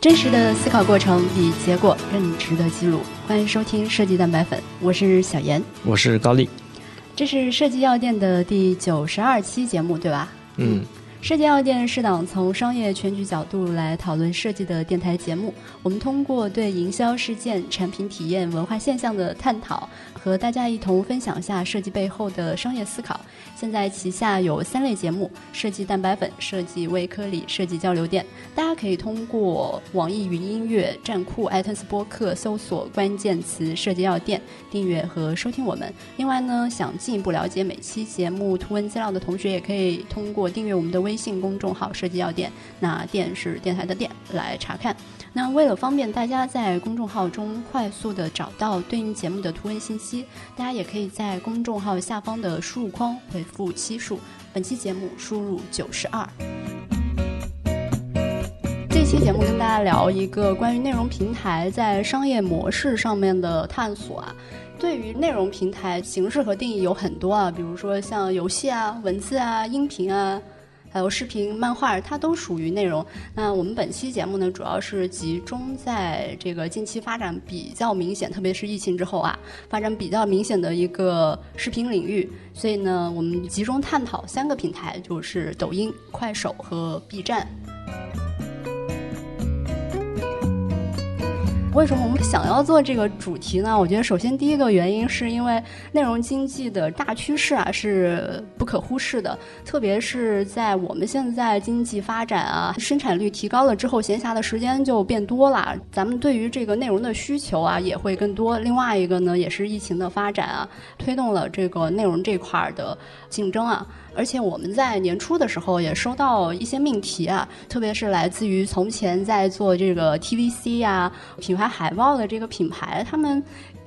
真实的思考过程比结果更值得记录。欢迎收听设计蛋白粉，我是小严，我是高丽。这是设计药店的第九十二期节目，对吧？嗯。设计药店是档从商业全局角度来讨论设计的电台节目。我们通过对营销事件、产品体验、文化现象的探讨，和大家一同分享下设计背后的商业思考。现在旗下有三类节目：设计蛋白粉、设计微颗粒、设计交流店。大家可以通过网易云音乐、站酷、艾特斯播客搜索关键词“设计药店”，订阅和收听我们。另外呢，想进一步了解每期节目图文资料的同学，也可以通过订阅我们的微。微信公众号“设计药店”，那“店”是电台的“店”来查看。那为了方便大家在公众号中快速的找到对应节目的图文信息，大家也可以在公众号下方的输入框回复期数。本期节目输入九十二。这期节目跟大家聊一个关于内容平台在商业模式上面的探索啊。对于内容平台形式和定义有很多啊，比如说像游戏啊、文字啊、音频啊。还有视频、漫画，它都属于内容。那我们本期节目呢，主要是集中在这个近期发展比较明显，特别是疫情之后啊，发展比较明显的一个视频领域。所以呢，我们集中探讨三个平台，就是抖音、快手和 B 站。为什么我们想要做这个主题呢？我觉得首先第一个原因是因为内容经济的大趋势啊是不可忽视的，特别是在我们现在经济发展啊，生产率提高了之后，闲暇的时间就变多了，咱们对于这个内容的需求啊也会更多。另外一个呢，也是疫情的发展啊，推动了这个内容这块的竞争啊。而且我们在年初的时候也收到一些命题啊，特别是来自于从前在做这个 TVC 呀品牌海报的这个品牌，他们。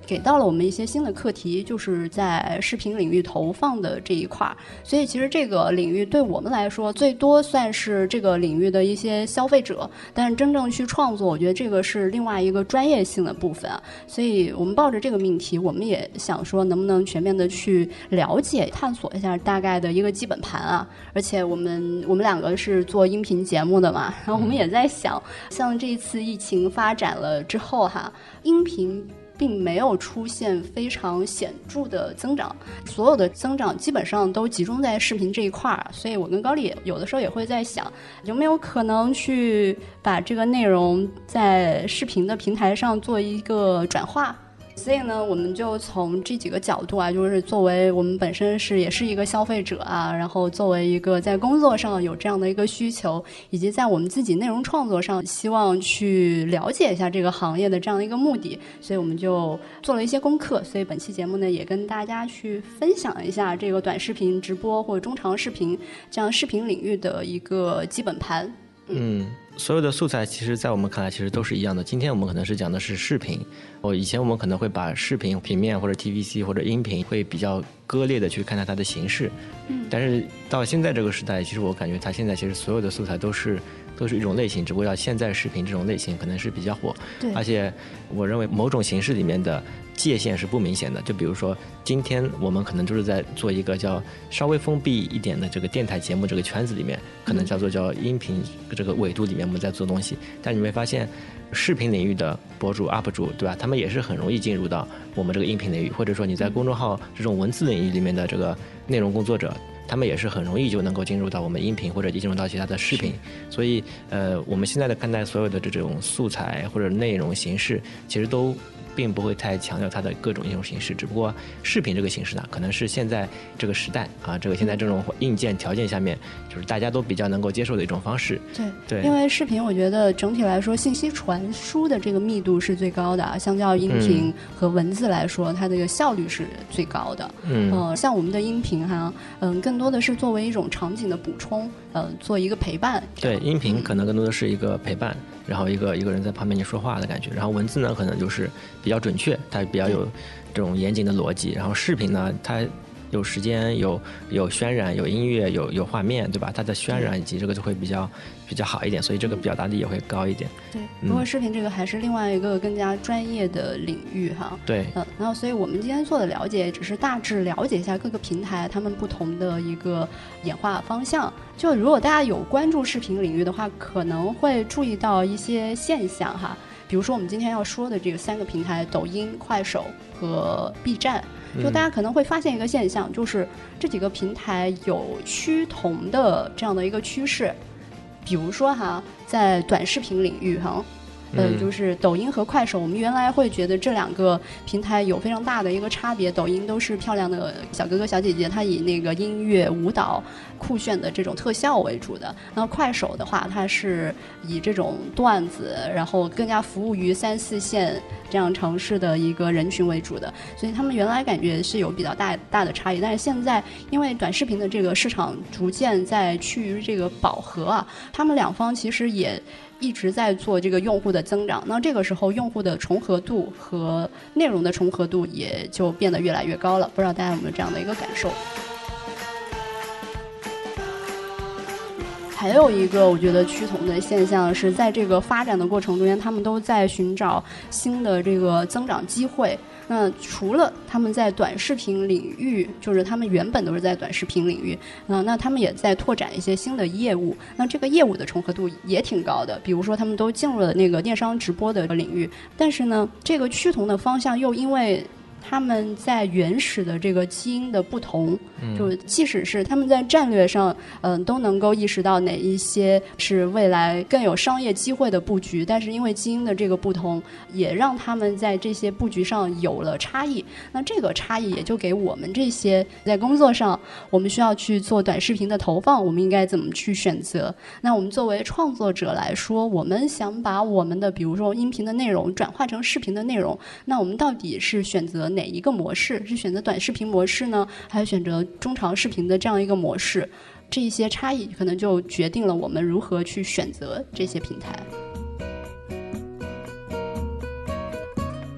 给到了我们一些新的课题，就是在视频领域投放的这一块儿。所以其实这个领域对我们来说，最多算是这个领域的一些消费者。但是真正去创作，我觉得这个是另外一个专业性的部分啊。所以我们抱着这个命题，我们也想说，能不能全面的去了解、探索一下大概的一个基本盘啊。而且我们我们两个是做音频节目的嘛，然 后我们也在想，像这一次疫情发展了之后哈，音频。并没有出现非常显著的增长，所有的增长基本上都集中在视频这一块儿，所以我跟高丽有的时候也会在想，有没有可能去把这个内容在视频的平台上做一个转化。所以呢，我们就从这几个角度啊，就是作为我们本身是也是一个消费者啊，然后作为一个在工作上有这样的一个需求，以及在我们自己内容创作上希望去了解一下这个行业的这样的一个目的，所以我们就做了一些功课。所以本期节目呢，也跟大家去分享一下这个短视频直播或者中长视频这样视频领域的一个基本盘。嗯。所有的素材，其实，在我们看来，其实都是一样的。今天我们可能是讲的是视频，我以前我们可能会把视频平面或者 TVC 或者音频会比较割裂的去看待它的形式。嗯。但是到现在这个时代，其实我感觉它现在其实所有的素材都是都是一种类型，只不过叫现在视频这种类型可能是比较火。对。而且我认为某种形式里面的。界限是不明显的，就比如说，今天我们可能就是在做一个叫稍微封闭一点的这个电台节目这个圈子里面，可能叫做叫音频这个维度里面我们在做东西。但你会发现，视频领域的博主 UP 主，对吧？他们也是很容易进入到我们这个音频领域，或者说你在公众号这种文字领域里面的这个内容工作者，他们也是很容易就能够进入到我们音频或者进入到其他的视频。所以，呃，我们现在的看待所有的这种素材或者内容形式，其实都。并不会太强调它的各种应用形式，只不过视频这个形式呢，可能是现在这个时代啊，这个现在这种硬件条件下面，就是大家都比较能够接受的一种方式。对对，因为视频，我觉得整体来说，信息传输的这个密度是最高的，相较音频和文字来说，它这个效率是最高的。嗯，像我们的音频哈，嗯，更多的是作为一种场景的补充，呃，做一个陪伴。对，音频可能更多的是一个陪伴。然后一个一个人在旁边你说话的感觉，然后文字呢可能就是比较准确，它比较有这种严谨的逻辑。然后视频呢，它有时间、有有渲染、有音乐、有有画面，对吧？它的渲染以及这个就会比较比较好一点，所以这个表达力也会高一点。对，不过视频这个还是另外一个更加专业的领域哈。对，嗯，然后所以我们今天做的了解，只是大致了解一下各个平台他们不同的一个演化方向。就如果大家有关注视频领域的话，可能会注意到一些现象哈。比如说我们今天要说的这个三个平台：抖音、快手和 B 站。就大家可能会发现一个现象，就是这几个平台有趋同的这样的一个趋势。比如说哈，在短视频领域哈。呃，就是抖音和快手，我们原来会觉得这两个平台有非常大的一个差别。抖音都是漂亮的小哥哥小姐姐，它以那个音乐、舞蹈、酷炫的这种特效为主的。那快手的话，它是以这种段子，然后更加服务于三四线这样城市的一个人群为主的。所以他们原来感觉是有比较大大的差异，但是现在因为短视频的这个市场逐渐在趋于这个饱和啊，他们两方其实也。一直在做这个用户的增长，那这个时候用户的重合度和内容的重合度也就变得越来越高了。不知道大家有没有这样的一个感受？还有一个我觉得趋同的现象是在这个发展的过程中间，他们都在寻找新的这个增长机会。那除了他们在短视频领域，就是他们原本都是在短视频领域，嗯，那他们也在拓展一些新的业务。那这个业务的重合度也挺高的，比如说他们都进入了那个电商直播的领域。但是呢，这个趋同的方向又因为。他们在原始的这个基因的不同，就即使是他们在战略上，嗯，都能够意识到哪一些是未来更有商业机会的布局，但是因为基因的这个不同，也让他们在这些布局上有了差异。那这个差异也就给我们这些在工作上，我们需要去做短视频的投放，我们应该怎么去选择？那我们作为创作者来说，我们想把我们的比如说音频的内容转化成视频的内容，那我们到底是选择？哪一个模式是选择短视频模式呢，还是选择中长视频的这样一个模式？这一些差异可能就决定了我们如何去选择这些平台。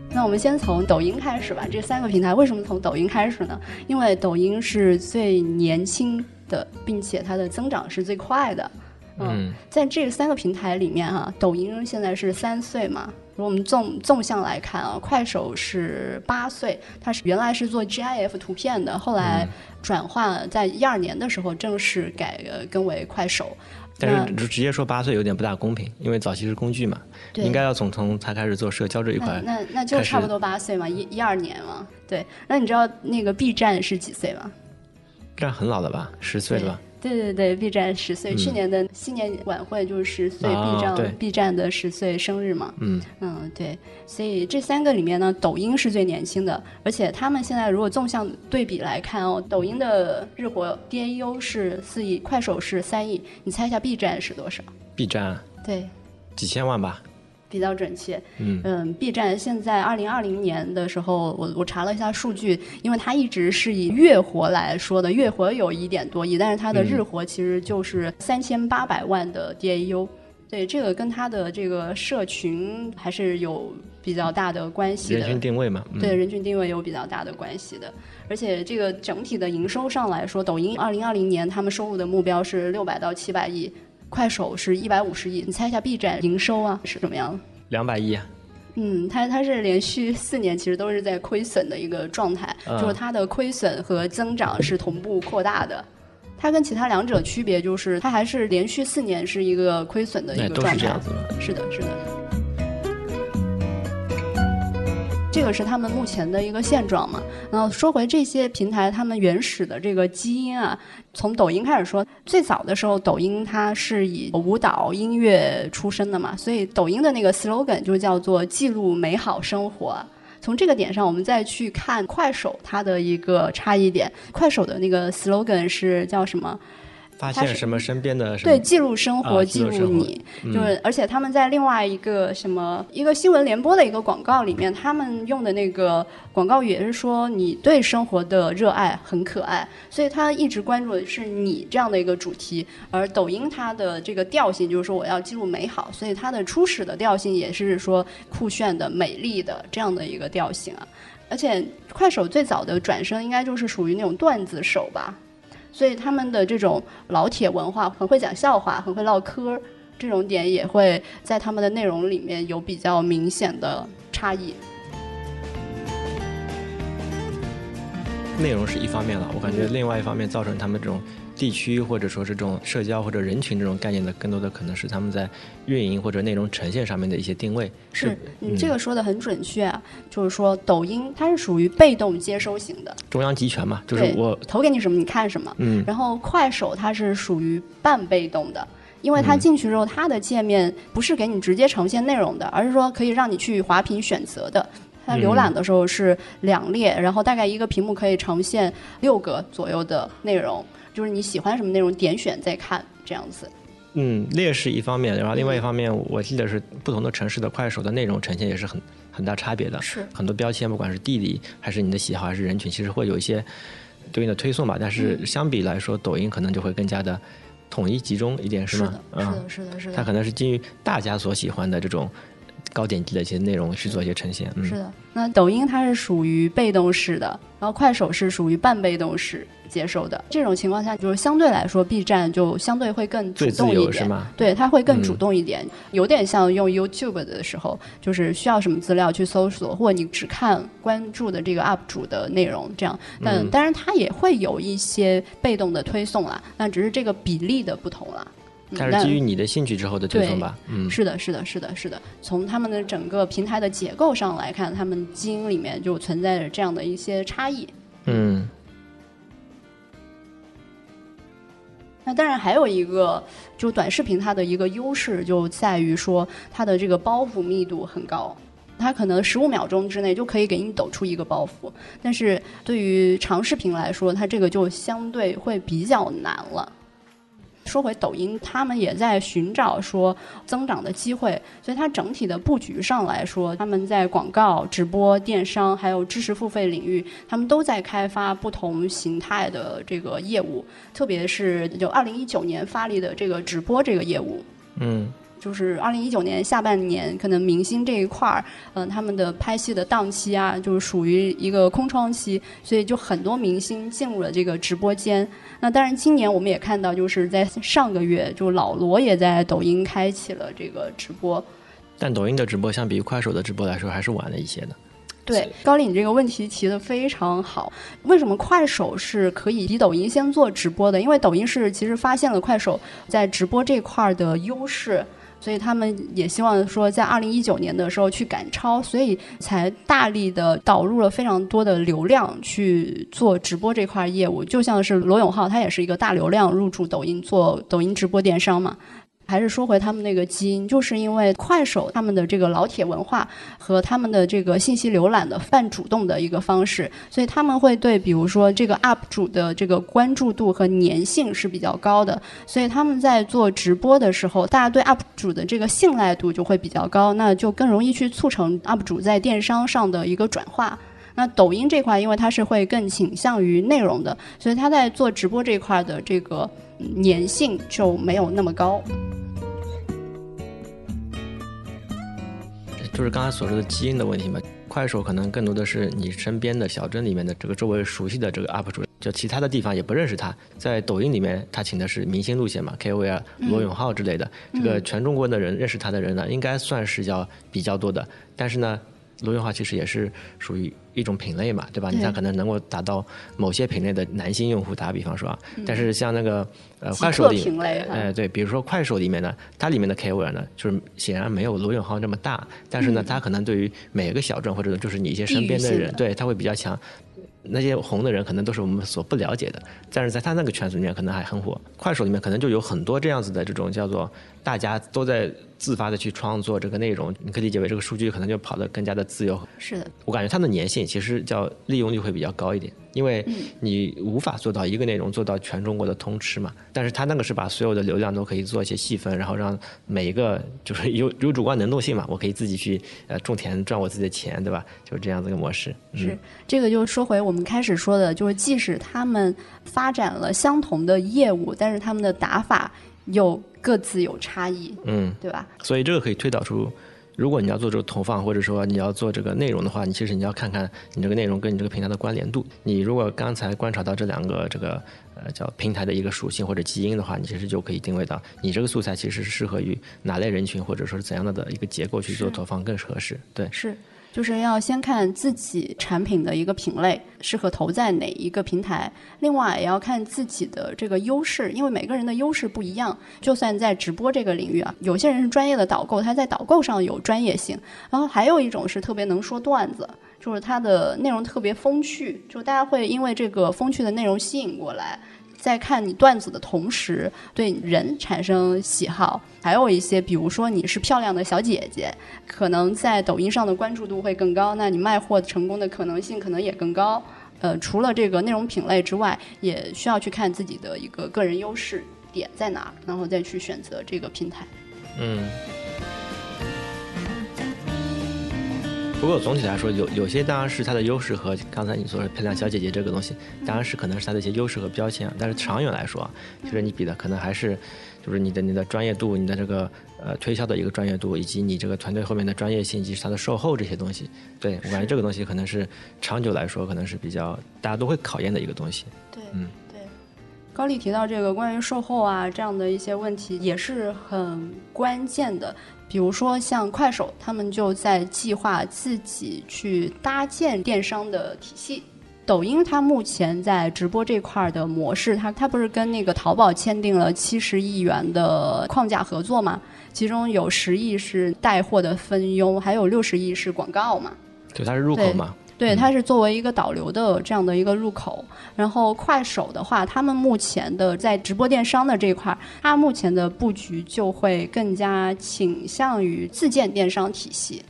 那我们先从抖音开始吧。这三个平台为什么从抖音开始呢？因为抖音是最年轻的，并且它的增长是最快的。嗯，在这三个平台里面哈，抖音现在是三岁嘛。如果我们纵纵向来看啊，快手是八岁，它是原来是做 GIF 图片的，后来转换在一二年的时候正式改更为快手。但是直接说八岁有点不大公平，因为早期是工具嘛，应该要从从他开始做社交这一块。那那就差不多八岁嘛，一一二年嘛。对，那你知道那个 B 站是几岁吗？这很老了吧，十岁了吧？对对对，B 站十岁，去年的新年晚会就是十岁 B 站 B 站的十岁生日嘛。嗯嗯，对，所以这三个里面呢，抖音是最年轻的，而且他们现在如果纵向对比来看哦，抖音的日活 DAU 是四亿，快手是三亿，你猜一下 B 站是多少？B 站对，几千万吧。比较准确，嗯。嗯，B 站现在二零二零年的时候，我我查了一下数据，因为它一直是以月活来说的，月活有一点多亿，但是它的日活其实就是三千八百万的 DAU，对，这个跟它的这个社群还是有比较大的关系的，人群定位嘛，对，人群定位有比较大的关系的，而且这个整体的营收上来说，抖音二零二零年他们收入的目标是六百到七百亿。快手是一百五十亿，你猜一下 B 站营收啊是怎么样？两百亿。嗯，它它是连续四年其实都是在亏损的一个状态，就是它的亏损和增长是同步扩大的。它跟其他两者区别就是，它还是连续四年是一个亏损的一个状态。是的，是的。这个是他们目前的一个现状嘛？然后说回这些平台，他们原始的这个基因啊，从抖音开始说，最早的时候，抖音它是以舞蹈音乐出身的嘛，所以抖音的那个 slogan 就叫做记录美好生活。从这个点上，我们再去看快手它的一个差异点，快手的那个 slogan 是叫什么？发现什么身边的对记录生活，记录你，就是而且他们在另外一个什么一个新闻联播的一个广告里面，他们用的那个广告语也是说你对生活的热爱很可爱，所以他一直关注的是你这样的一个主题。而抖音它的这个调性就是说我要记录美好，所以它的初始的调性也是说酷炫的、美丽的这样的一个调性啊。而且快手最早的转身应该就是属于那种段子手吧，所以他们的这种老铁文化，很会讲笑话，很会唠嗑，这种点也会在他们的内容里面有比较明显的差异。内容是一方面了，我感觉另外一方面造成他们这种地区或者说是这种社交或者人群这种概念的，更多的可能是他们在运营或者内容呈现上面的一些定位。是你这个说的很准确啊，就是说抖音它是属于被动接收型的，中央集权嘛，就是我投给你什么你看什么。嗯，然后快手它是属于半被动的，因为它进去之后，它的界面不是给你直接呈现内容的，而是说可以让你去滑屏选择的。它浏览的时候是两列，然后大概一个屏幕可以呈现六个左右的内容，就是你喜欢什么内容点选再看这样子。嗯，劣势一方面，然后另外一方面，我记得是不同的城市的快手的内容呈现也是很很大差别的。是很多标签，不管是地理还是你的喜好还是人群，其实会有一些对应的推送吧。但是相比来说，抖音可能就会更加的统一集中一点，是吗？是的，是的，是的，是的。它可能是基于大家所喜欢的这种。高点击的一些内容去做一些呈现，是的。那抖音它是属于被动式的，然后快手是属于半被动式接收的。这种情况下，就是相对来说，B 站就相对会更主动一点，对，它会更主动一点，有点像用 YouTube 的时候，就是需要什么资料去搜索，或者你只看关注的这个 UP 主的内容这样。但当然，它也会有一些被动的推送啦，那只是这个比例的不同了。它是基于你的兴趣之后的推送吧？嗯，是的，是的，是的，是的。从他们的整个平台的结构上来看，他们基因里面就存在着这样的一些差异。嗯。那当然还有一个，就短视频它的一个优势就在于说，它的这个包袱密度很高，它可能十五秒钟之内就可以给你抖出一个包袱。但是对于长视频来说，它这个就相对会比较难了。说回抖音，他们也在寻找说增长的机会，所以它整体的布局上来说，他们在广告、直播、电商还有知识付费领域，他们都在开发不同形态的这个业务，特别是就二零一九年发力的这个直播这个业务。嗯。就是二零一九年下半年，可能明星这一块儿，嗯，他们的拍戏的档期啊，就是属于一个空窗期，所以就很多明星进入了这个直播间。那当然，今年我们也看到，就是在上个月，就老罗也在抖音开启了这个直播。但抖音的直播相比于快手的直播来说，还是晚了一些的。对，高丽，你这个问题提的非常好。为什么快手是可以比抖音先做直播的？因为抖音是其实发现了快手在直播这块的优势。所以他们也希望说，在二零一九年的时候去赶超，所以才大力的导入了非常多的流量去做直播这块业务。就像是罗永浩，他也是一个大流量入驻抖音做抖音直播电商嘛。还是说回他们那个基因，就是因为快手他们的这个老铁文化和他们的这个信息浏览的泛主动的一个方式，所以他们会对比如说这个 UP 主的这个关注度和粘性是比较高的，所以他们在做直播的时候，大家对 UP 主的这个信赖度就会比较高，那就更容易去促成 UP 主在电商上的一个转化。那抖音这块，因为它是会更倾向于内容的，所以它在做直播这块的这个粘性就没有那么高。就是刚才所说的基因的问题嘛。快手可能更多的是你身边的小镇里面的这个周围熟悉的这个 UP 主，就其他的地方也不认识他。在抖音里面，他请的是明星路线嘛，KOL 罗永浩之类的，这个全中国的人认识他的人呢，应该算是要比较多的。但是呢。罗永浩其实也是属于一种品类嘛，对吧？你像可能能够达到某些品类的男性用户，打个比方说啊，但是像那个呃快手里，哎对，比如说快手里面呢，它里面的 KOL 呢，就是显然没有罗永浩那么大，但是呢，他可能对于每个小镇或者就是你一些身边的人，对他会比较强。那些红的人可能都是我们所不了解的，但是在他那个圈子里面可能还很火。快手里面可能就有很多这样子的这种叫做大家都在自发的去创作这个内容，你可以理解为这个数据可能就跑得更加的自由。是的，我感觉它的粘性其实叫利用率会比较高一点。因为你无法做到一个内容做到全中国的通吃嘛，但是它那个是把所有的流量都可以做一些细分，然后让每一个就是 有有主观能动性嘛，我可以自己去呃种田赚我自己的钱，对吧？就是这样子一个模式。是这个就说回我们开始说的，就是即使他们发展了相同的业务，但是他们的打法又各自有差异，嗯，对吧？所以这个可以推导出。如果你要做这个投放，或者说你要做这个内容的话，你其实你要看看你这个内容跟你这个平台的关联度。你如果刚才观察到这两个这个呃叫平台的一个属性或者基因的话，你其实就可以定位到你这个素材其实是适合于哪类人群，或者说是怎样的的一个结构去做投放更合适。对，是。就是要先看自己产品的一个品类适合投在哪一个平台，另外也要看自己的这个优势，因为每个人的优势不一样。就算在直播这个领域啊，有些人是专业的导购，他在导购上有专业性；然后还有一种是特别能说段子，就是他的内容特别风趣，就大家会因为这个风趣的内容吸引过来。在看你段子的同时，对人产生喜好，还有一些，比如说你是漂亮的小姐姐，可能在抖音上的关注度会更高，那你卖货成功的可能性可能也更高。呃，除了这个内容品类之外，也需要去看自己的一个个人优势点在哪，然后再去选择这个平台。嗯。不过总体来说，有有些当然是它的优势和刚才你说的漂亮小姐姐这个东西，当然是可能是它的一些优势和标签。但是长远来说，就是你比的可能还是就是你的你的专业度、你的这个呃推销的一个专业度，以及你这个团队后面的专业性以及它的售后这些东西。对我感觉这个东西可能是长久来说可能是比较大家都会考验的一个东西。对，嗯，对。高丽提到这个关于售后啊这样的一些问题也是很关键的。比如说像快手，他们就在计划自己去搭建电商的体系。抖音它目前在直播这块的模式，它它不是跟那个淘宝签订了七十亿元的框架合作嘛？其中有十亿是带货的分佣，还有六十亿是广告嘛？对，它是入口嘛？对，它是作为一个导流的这样的一个入口。然后快手的话，他们目前的在直播电商的这一块，它目前的布局就会更加倾向于自建电商体系，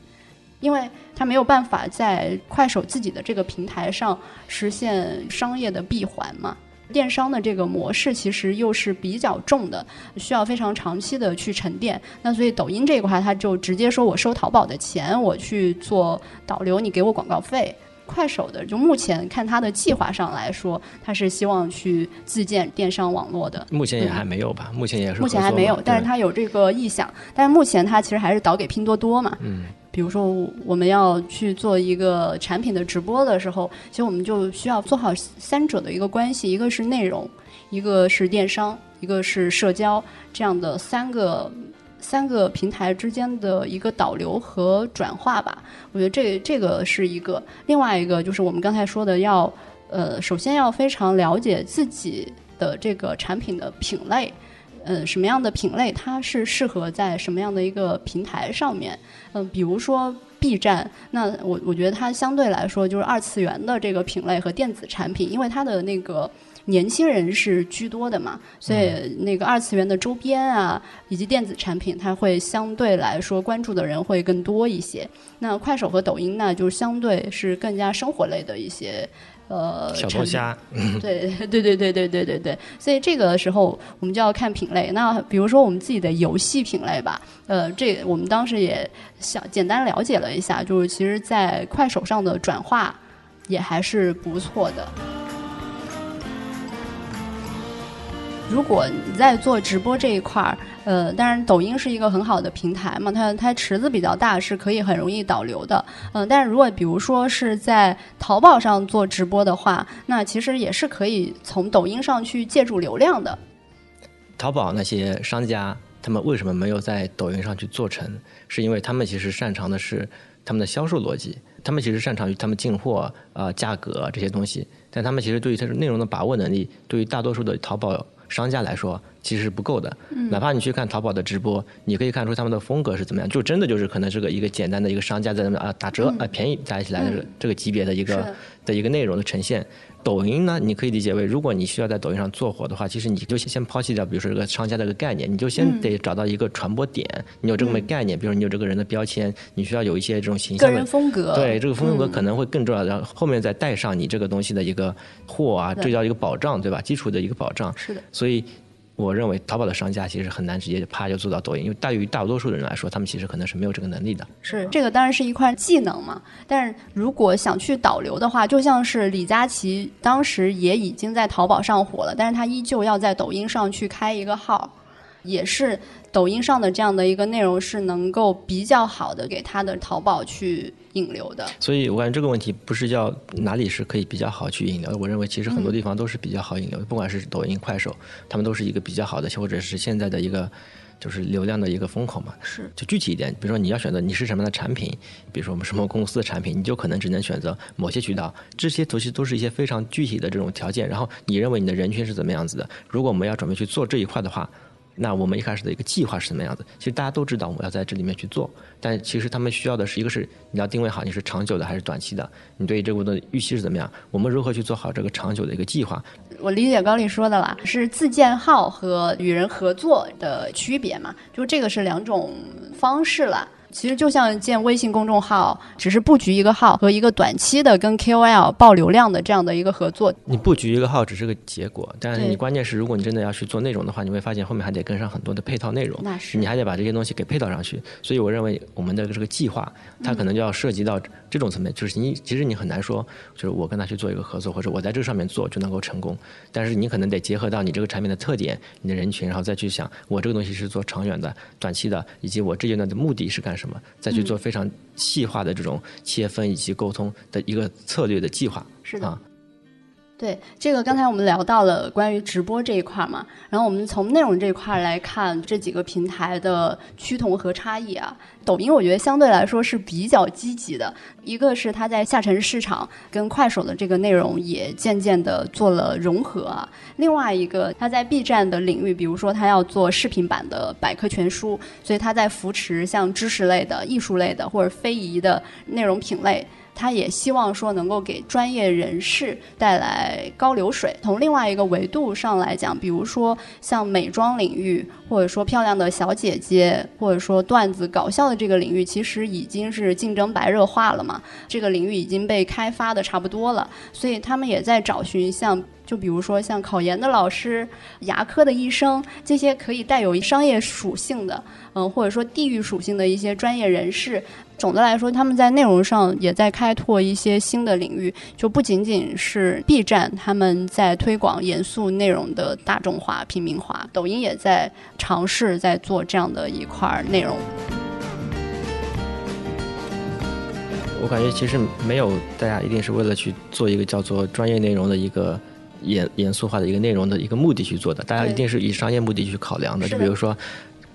因为它没有办法在快手自己的这个平台上实现商业的闭环嘛。电商的这个模式其实又是比较重的，需要非常长期的去沉淀。那所以抖音这一块，它就直接说我收淘宝的钱，我去做导流，你给我广告费。快手的就目前看他的计划上来说，他是希望去自建电商网络的。目前也还没有吧？目前也是目前还没有，但是他有这个意向。但是目前它其实还是导给拼多多嘛。嗯。比如说，我们要去做一个产品的直播的时候，其实我们就需要做好三者的一个关系：一个是内容，一个是电商，一个是社交，这样的三个三个平台之间的一个导流和转化吧。我觉得这这个是一个。另外一个就是我们刚才说的，要呃，首先要非常了解自己的这个产品的品类。嗯，什么样的品类它是适合在什么样的一个平台上面？嗯，比如说 B 站，那我我觉得它相对来说就是二次元的这个品类和电子产品，因为它的那个年轻人是居多的嘛，所以那个二次元的周边啊以及电子产品，它会相对来说关注的人会更多一些。那快手和抖音呢，就相对是更加生活类的一些。呃，小龙虾，对对对对对对对对，所以这个时候我们就要看品类。那比如说我们自己的游戏品类吧，呃，这我们当时也想简单了解了一下，就是其实，在快手上的转化也还是不错的。如果你在做直播这一块儿，呃，当然抖音是一个很好的平台嘛，它它池子比较大，是可以很容易导流的。嗯，但是如果比如说是在淘宝上做直播的话，那其实也是可以从抖音上去借助流量的。淘宝那些商家，他们为什么没有在抖音上去做成？是因为他们其实擅长的是他们的销售逻辑，他们其实擅长于他们进货啊、价格这些东西，但他们其实对于它的内容的把握能力，对于大多数的淘宝。商家来说其实是不够的，哪怕你去看淘宝的直播，你可以看出他们的风格是怎么样，就真的就是可能是个一个简单的一个商家在那边啊打折啊便宜加起来的这个级别的一个的一个内容的呈现。抖音呢，你可以理解为，如果你需要在抖音上做火的话，其实你就先抛弃掉，比如说这个商家这个概念，你就先得找到一个传播点。你有这么概念，比如说你有这个人的标签，你需要有一些这种形象个人风格。对，这个风格可能会更重要，然后后面再带上你这个东西的一个货啊，这叫一个保障，对吧？基础的一个保障。是的。所以。我认为淘宝的商家其实很难直接就啪就做到抖音，因为对于大多数的人来说，他们其实可能是没有这个能力的。是这个当然是一块技能嘛，但是如果想去导流的话，就像是李佳琦当时也已经在淘宝上火了，但是他依旧要在抖音上去开一个号，也是抖音上的这样的一个内容是能够比较好的给他的淘宝去引流的。所以我感觉这个问题不是叫哪里是可以比较好去引流的，我认为其实很多地方都是比较好引流的，不管是抖音、快手，他们都是一个比较好的，或者是现在的一个。就是流量的一个风口嘛，是就具体一点，比如说你要选择你是什么样的产品，比如说我们什么公司的产品，你就可能只能选择某些渠道，这些其实都是一些非常具体的这种条件。然后你认为你的人群是怎么样子的？如果我们要准备去做这一块的话。那我们一开始的一个计划是什么样子？其实大家都知道我们要在这里面去做，但其实他们需要的是一个是你要定位好你是长久的还是短期的，你对这个的预期是怎么样？我们如何去做好这个长久的一个计划？我理解高丽说的了，是自建号和与人合作的区别嘛？就这个是两种方式了。其实就像建微信公众号，只是布局一个号和一个短期的跟 KOL 爆流量的这样的一个合作。你布局一个号只是个结果，但是你关键是，如果你真的要去做内容的话，你会发现后面还得跟上很多的配套内容。那是。你还得把这些东西给配套上去。所以我认为我们的这个计划，它可能就要涉及到这种层面，就是你其实你很难说，就是我跟他去做一个合作，或者我在这上面做就能够成功。但是你可能得结合到你这个产品的特点、你的人群，然后再去想我这个东西是做长远的、短期的，以及我这阶段的目的是干什么，再去做。非常细化的这种切分以及沟通的一个策略的计划，是的。对这个，刚才我们聊到了关于直播这一块嘛，然后我们从内容这一块来看这几个平台的趋同和差异啊。抖音我觉得相对来说是比较积极的，一个是它在下沉市场跟快手的这个内容也渐渐的做了融合啊，另外一个它在 B 站的领域，比如说它要做视频版的百科全书，所以它在扶持像知识类的、艺术类的或者非遗的内容品类。他也希望说能够给专业人士带来高流水。从另外一个维度上来讲，比如说像美妆领域，或者说漂亮的小姐姐，或者说段子搞笑的这个领域，其实已经是竞争白热化了嘛。这个领域已经被开发的差不多了，所以他们也在找寻像。就比如说像考研的老师、牙科的医生这些可以带有商业属性的，嗯，或者说地域属性的一些专业人士。总的来说，他们在内容上也在开拓一些新的领域，就不仅仅是 B 站他们在推广严肃内容的大众化、平民化，抖音也在尝试在做这样的一块内容。我感觉其实没有大家一定是为了去做一个叫做专业内容的一个。严严肃化的一个内容的一个目的去做的，大家一定是以商业目的去考量的。就比如说，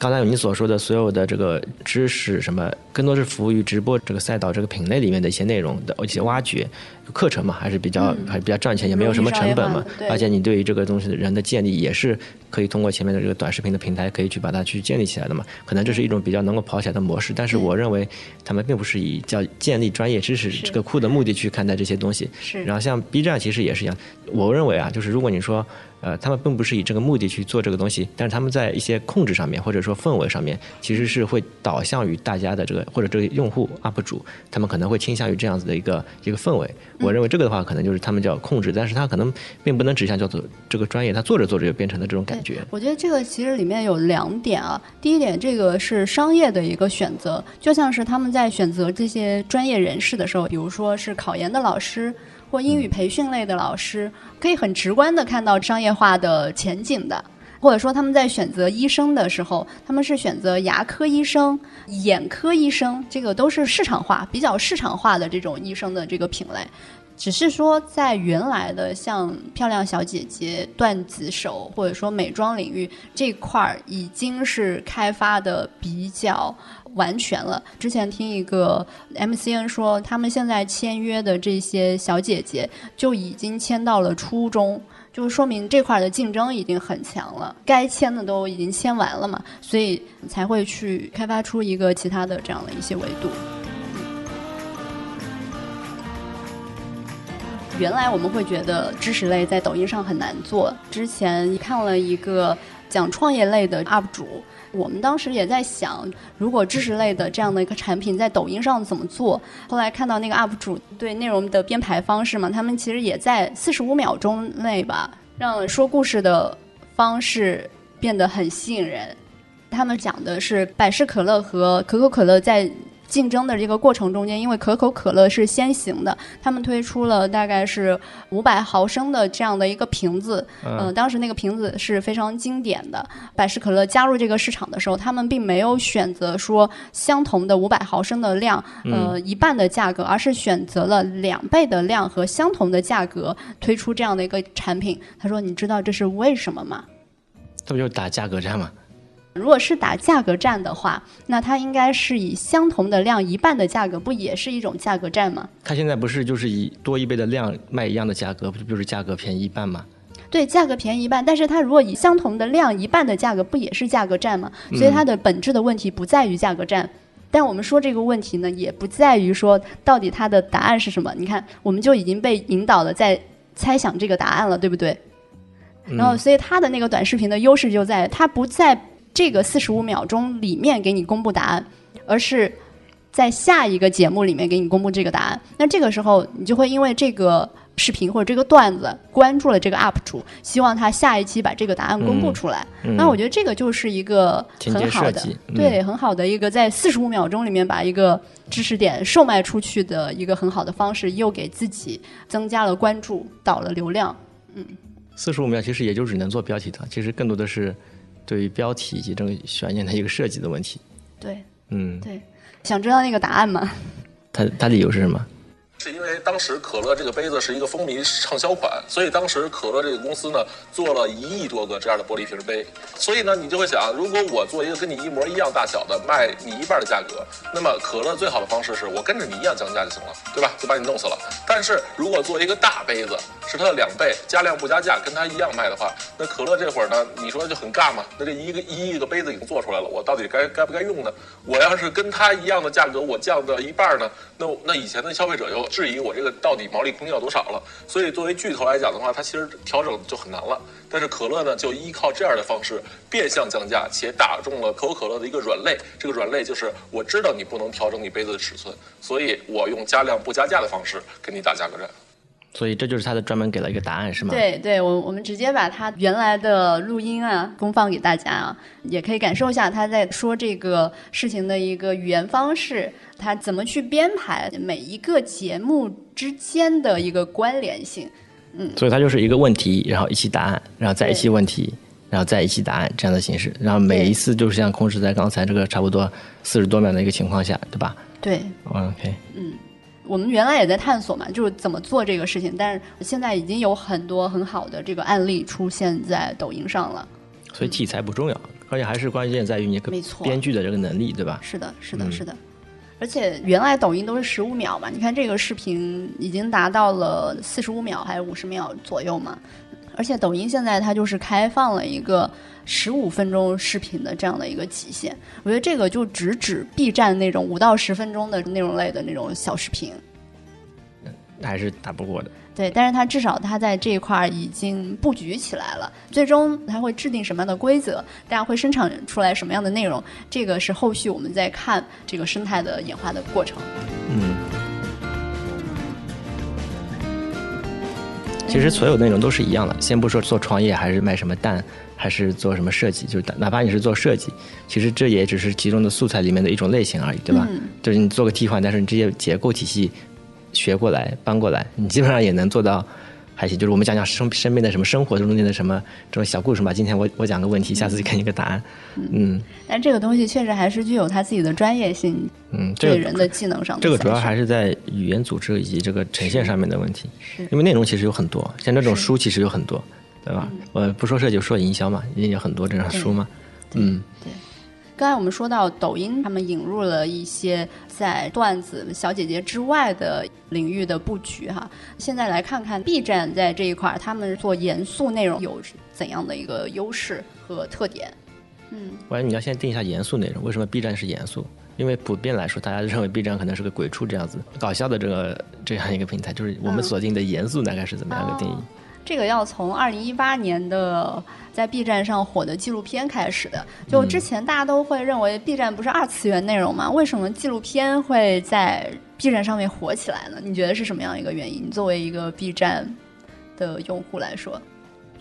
刚才你所说的所有的这个知识什么，更多是服务于直播这个赛道这个品类里面的一些内容的一些挖掘。课程嘛，还是比较还比较赚钱，也没有什么成本嘛。而且你对于这个东西的人的建立，也是可以通过前面的这个短视频的平台，可以去把它去建立起来的嘛。可能这是一种比较能够跑起来的模式，但是我认为他们并不是以叫建立专业知识这个库的目的去看待这些东西。是。然后像 B 站其实也是一样，我认为啊，就是如果你说呃，他们并不是以这个目的去做这个东西，但是他们在一些控制上面或者说氛围上面，其实是会导向于大家的这个或者这个用户 UP 主，他们可能会倾向于这样子的一个一个氛围。我认为这个的话，可能就是他们叫控制，但是他可能并不能指向叫做这个专业，他做着做着就变成了这种感觉。我觉得这个其实里面有两点啊，第一点，这个是商业的一个选择，就像是他们在选择这些专业人士的时候，比如说是考研的老师或英语培训类的老师，可以很直观的看到商业化的前景的。或者说他们在选择医生的时候，他们是选择牙科医生、眼科医生，这个都是市场化、比较市场化的这种医生的这个品类。只是说在原来的像漂亮小姐姐、段子手或者说美妆领域这块儿，已经是开发的比较完全了。之前听一个 MCN 说，他们现在签约的这些小姐姐就已经签到了初中。就说明这块的竞争已经很强了，该签的都已经签完了嘛，所以才会去开发出一个其他的这样的一些维度。原来我们会觉得知识类在抖音上很难做，之前看了一个讲创业类的 UP 主。我们当时也在想，如果知识类的这样的一个产品在抖音上怎么做？后来看到那个 UP 主对内容的编排方式嘛，他们其实也在四十五秒钟内吧，让说故事的方式变得很吸引人。他们讲的是百事可乐和可口可乐在竞争的这个过程中间，因为可口可乐是先行的，他们推出了大概是五百毫升的这样的一个瓶子，嗯、当时那个瓶子是非常经典的。百事可乐加入这个市场的时候，他们并没有选择说相同的五百毫升的量，呃，一半的价格，而是选择了两倍的量和相同的价格推出这样的一个产品。他说：“你知道这是为什么吗？”这不就是打价格战吗？如果是打价格战的话，那它应该是以相同的量一半的价格，不也是一种价格战吗？它现在不是就是以多一倍的量卖一样的价格，不就是价格便宜一半吗？对，价格便宜一半，但是它如果以相同的量一半的价格，不也是价格战吗？所以它的本质的问题不在于价格战，但我们说这个问题呢，也不在于说到底它的答案是什么。你看，我们就已经被引导了在猜想这个答案了，对不对？然后，所以它的那个短视频的优势就在它不在。这个四十五秒钟里面给你公布答案，而是在下一个节目里面给你公布这个答案。那这个时候，你就会因为这个视频或者这个段子关注了这个 UP 主，希望他下一期把这个答案公布出来。那我觉得这个就是一个很好的，对，很好的一个在四十五秒钟里面把一个知识点售卖出去的一个很好的方式，又给自己增加了关注，导了流量。嗯，四十五秒其实也就只能做标题党，其实更多的是。对于标题以及这个悬念的一个设计的问题，对，嗯，对，想知道那个答案吗？他他理由是什么？是因为当时可乐这个杯子是一个风靡畅销款，所以当时可乐这个公司呢做了一亿多个这样的玻璃瓶杯。所以呢，你就会想，如果我做一个跟你一模一样大小的，卖你一半的价格，那么可乐最好的方式是我跟着你一样降价就行了，对吧？就把你弄死了。但是如果做一个大杯子，是它的两倍，加量不加价，跟它一样卖的话，那可乐这会儿呢，你说就很尬嘛？那这一个一亿个杯子已经做出来了，我到底该该不该用呢？我要是跟它一样的价格，我降到一半呢，那那以前的消费者又质疑我这个到底毛利空间有多少了。所以作为巨头来讲的话，它其实调整就很难了。但是可乐呢，就依靠这样的方式变相降价，且打中了可口可乐的一个软肋。这个软肋就是我知道你不能调整你杯子的尺寸，所以我用加量不加价的方式跟你打价格战。所以这就是他的专门给了一个答案，是吗？对对，我我们直接把他原来的录音啊公放给大家啊，也可以感受一下他在说这个事情的一个语言方式，他怎么去编排每一个节目之间的一个关联性。嗯，所以它就是一个问题，然后一期答案，然后再一期问题，然后再一期答案这样的形式，然后每一次就是像控制在刚才这个差不多四十多秒的一个情况下，对吧？对，OK，嗯。我们原来也在探索嘛，就是怎么做这个事情，但是现在已经有很多很好的这个案例出现在抖音上了。所以题材不重要，关键还是关键在于你编剧的这个能力，对吧？是的，是的，是的。而且原来抖音都是十五秒嘛，你看这个视频已经达到了四十五秒还是五十秒左右嘛。而且抖音现在它就是开放了一个十五分钟视频的这样的一个极限，我觉得这个就直指 B 站那种五到十分钟的内容类的那种小视频，还是打不过的。对，但是它至少它在这一块已经布局起来了。最终它会制定什么样的规则，大家会生产出来什么样的内容，这个是后续我们在看这个生态的演化的过程。嗯。其实所有内容都是一样的，先不说做创业还是卖什么蛋，还是做什么设计，就是哪怕你是做设计，其实这也只是其中的素材里面的一种类型而已，对吧？就是你做个替换，但是你这些结构体系学过来搬过来，你基本上也能做到。还行，就是我们讲讲生身边的什么生活中间的什么这种小故事嘛。今天我我讲个问题，下次就给你个答案。嗯，但这个东西确实还是具有它自己的专业性。嗯，对人的技能上，这个主要还是在语言组织以及这个呈现上面的问题。是，因为内容其实有很多，像这种书其实有很多，对吧？我不说设计，说营销嘛，也有很多这种书嘛。嗯，对。刚才我们说到抖音，他们引入了一些在段子小姐姐之外的领域的布局哈。现在来看看 B 站在这一块，他们做严肃内容有怎样的一个优势和特点？嗯，我觉得你要先定一下严肃内容。为什么 B 站是严肃？因为普遍来说，大家认为 B 站可能是个鬼畜这样子搞笑的这个这样一个平台。就是我们锁定的严肃大概是怎么样一个定义？这个要从二零一八年的在 B 站上火的纪录片开始的。就之前大家都会认为 B 站不是二次元内容吗？为什么纪录片会在 B 站上面火起来呢？你觉得是什么样一个原因？作为一个 B 站的用户来说，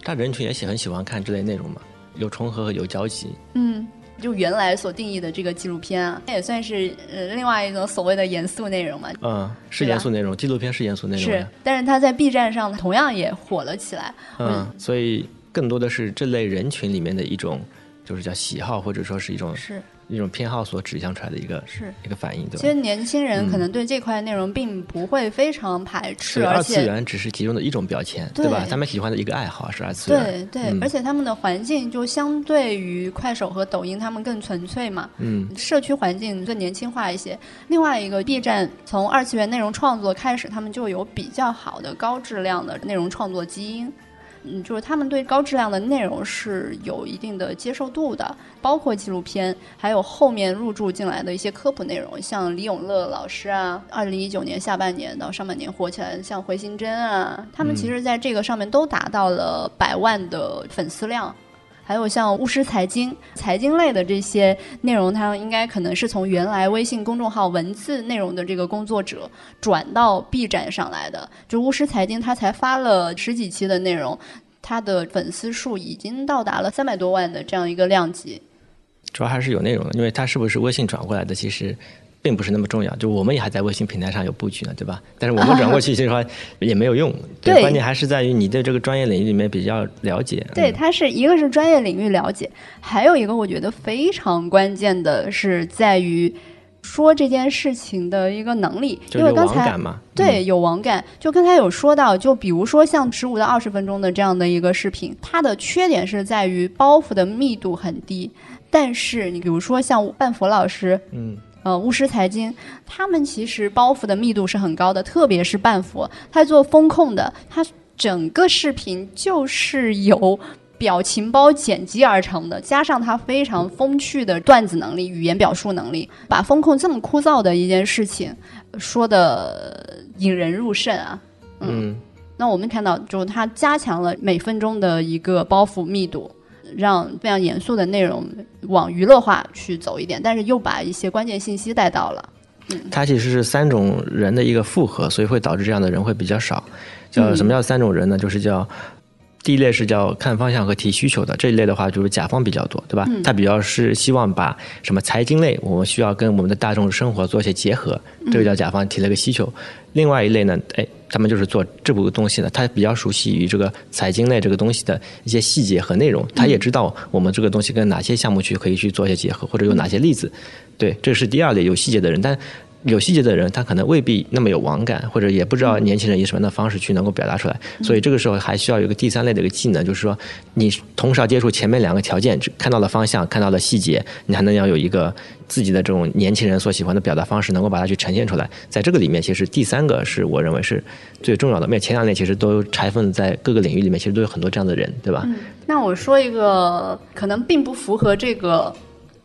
他人群也喜很喜欢看这类内容嘛，有重合和有交集。嗯，就原来所定义的这个纪录片啊，也算是呃另外一种所谓的严肃内容嘛。嗯，是严肃内容，纪录片是严肃内容是。，但是它在 B 站上同样也火了起来。嗯，所以更多的是这类人群里面的一种，就是叫喜好，或者说是一种是一种偏好所指向出来的一个是。一个反应，对其实？年轻人可能对这块内容并不会非常排斥，是而且二次元只是其中的一种标签，对吧？他们喜欢的一个爱好是二次元，对对，嗯而且他们的环境就相对于快手和抖音，他们更纯粹嘛。嗯，社区环境更年轻化一些。另外一个，B 站从二次元内容创作开始，他们就有比较好的高质量的内容创作基因。嗯，就是他们对高质量的内容是有一定的接受度的，包括纪录片，还有后面入驻进来的一些科普内容，像李永乐老师啊，二零一九年下半年到上半年火起来的，像回形针啊，他们其实在这个上面都达到了百万的粉丝量。还有像巫师财经、财经类的这些内容，它应该可能是从原来微信公众号文字内容的这个工作者转到 B 站上来的。就巫师财经，它才发了十几期的内容，它的粉丝数已经到达了三百多万的这样一个量级。主要还是有内容的，因为它是不是微信转过来的，其实并不是那么重要。就我们也还在微信平台上有布局呢，对吧？但是我们转过去，其实话 也没有用。对关键还是在于你对这个专业领域里面比较了解。对，嗯它是一个是专业领域了解，还有一个我觉得非常关键的是在于说这件事情的一个能力，就有因为刚才网感嘛。对，嗯，有网感。就刚才有说到，就比如说像十五到二十分钟的这样的一个视频，它的缺点是在于包袱的密度很低。但是你比如说像半佛老师，嗯，呃，巫师财经，他们其实包袱的密度是很高的，特别是半佛，他做风控的，他整个视频就是由表情包剪辑而成的，加上他非常风趣的段子能力、语言表述能力，把风控这么枯燥的一件事情说的引人入胜啊。嗯，那我们看到，就是他加强了每分钟的一个包袱密度，让非常严肃的内容往娱乐化去走一点，但是又把一些关键信息带到了。它其实是三种人的一个复合，所以会导致这样的人会比较少。叫嗯什么叫三种人呢？就是叫第一类是叫看方向和提需求的，这一类的话就是甲方比较多，对吧？他比较是希望把什么财经类，我们需要跟我们的大众生活做一些结合，这个叫甲方提了个需求。另外一类呢，哎，他们就是做这部东西的，他比较熟悉于这个财经类这个东西的一些细节和内容，他也知道我们这个东西跟哪些项目去可以去做一些结合，或者有哪些例子。对，这是第二类有细节的人，但有细节的人，他可能未必那么有网感，或者也不知道年轻人以什么样的方式去能够表达出来。所以这个时候还需要有一个第三类的一个技能，就是说你同时要接触前面两个条件，看到了方向，看到了细节，你还能要有一个自己的这种年轻人所喜欢的表达方式，能够把它去呈现出来。在这个里面，其实第三个是我认为是最重要的。因为前两类其实都拆分在各个领域里面，其实都有很多这样的人，对吧？那我说一个可能并不符合这个